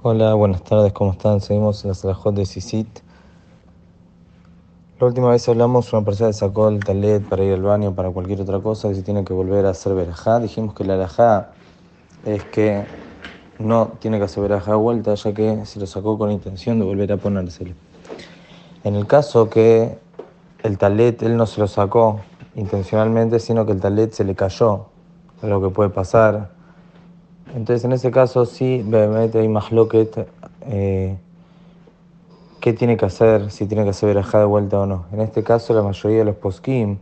Hola, buenas tardes, ¿cómo están? Seguimos en la Salahot de Sisit. La última vez hablamos, una persona sacó el talet para ir al baño, para cualquier otra cosa, y si tiene que volver a hacer verajá. Dijimos que la verajá es que no tiene que hacer verajá de vuelta, ya que se lo sacó con intención de volver a ponérselo. En el caso que el talet, él no se lo sacó intencionalmente, sino que el talet se le cayó, lo que puede pasar entonces, en ese caso, sí, hay más eh, qué tiene que hacer, si tiene que hacer verajá de vuelta o no. En este caso, la mayoría de los poskim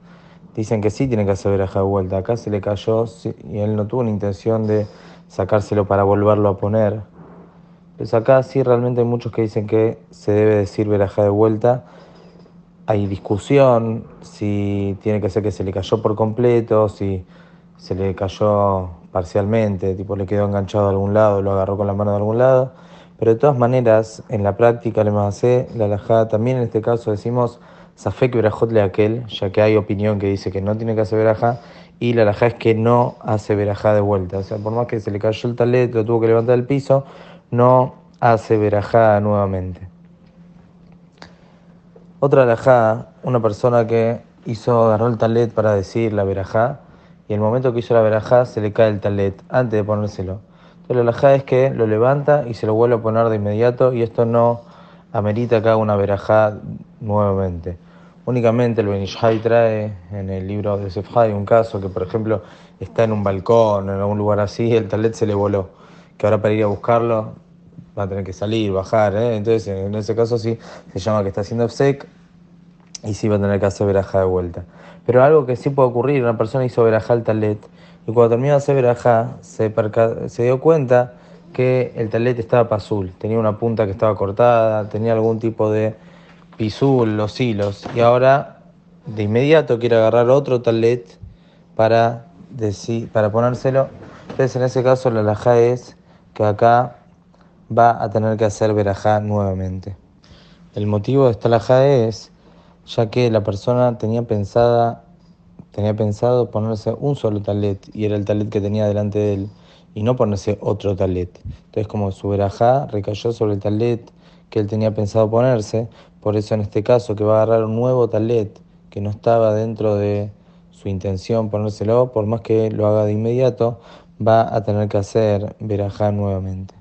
dicen que sí tiene que hacer verajá de vuelta. Acá se le cayó y él no tuvo la intención de sacárselo para volverlo a poner. Pues acá sí realmente hay muchos que dicen que se debe decir verajá de vuelta. Hay discusión si tiene que ser que se le cayó por completo, si se le cayó parcialmente, tipo le quedó enganchado a algún lado, lo agarró con la mano de algún lado. Pero de todas maneras, en la práctica, le hace la alajá, también en este caso decimos Safek verajot le aquel, ya que hay opinión que dice que no tiene que hacer verajá, y la alajá es que no hace verajá de vuelta. O sea, por más que se le cayó el talet, lo tuvo que levantar del piso, no hace verajá nuevamente. Otra alajá, una persona que hizo, agarró el talet para decir la verajá, y el momento que hizo la verajá se le cae el talet antes de ponérselo. Entonces la verajá es que lo levanta y se lo vuelve a poner de inmediato y esto no amerita que haga una verajá nuevamente. Únicamente el Benishai trae en el libro de Sefhai un caso que, por ejemplo, está en un balcón, en algún lugar así, el talet se le voló. Que ahora para ir a buscarlo va a tener que salir, bajar. ¿eh? Entonces, en ese caso sí se llama que está haciendo sec y sí va a tener que hacer verajá de vuelta. Pero algo que sí puede ocurrir, una persona hizo verajá el talet y cuando terminó de hacer verajá se, se dio cuenta que el talet estaba pasul, tenía una punta que estaba cortada, tenía algún tipo de pisul, los hilos, y ahora de inmediato quiere agarrar otro talet para, decir, para ponérselo. Entonces en ese caso la alajá es que acá va a tener que hacer verajá nuevamente. El motivo de esta alajá es ya que la persona tenía pensada tenía pensado ponerse un solo talet y era el talet que tenía delante de él y no ponerse otro talet. Entonces como su verajá recayó sobre el talet que él tenía pensado ponerse, por eso en este caso que va a agarrar un nuevo talet que no estaba dentro de su intención ponérselo, por más que lo haga de inmediato, va a tener que hacer verajá nuevamente.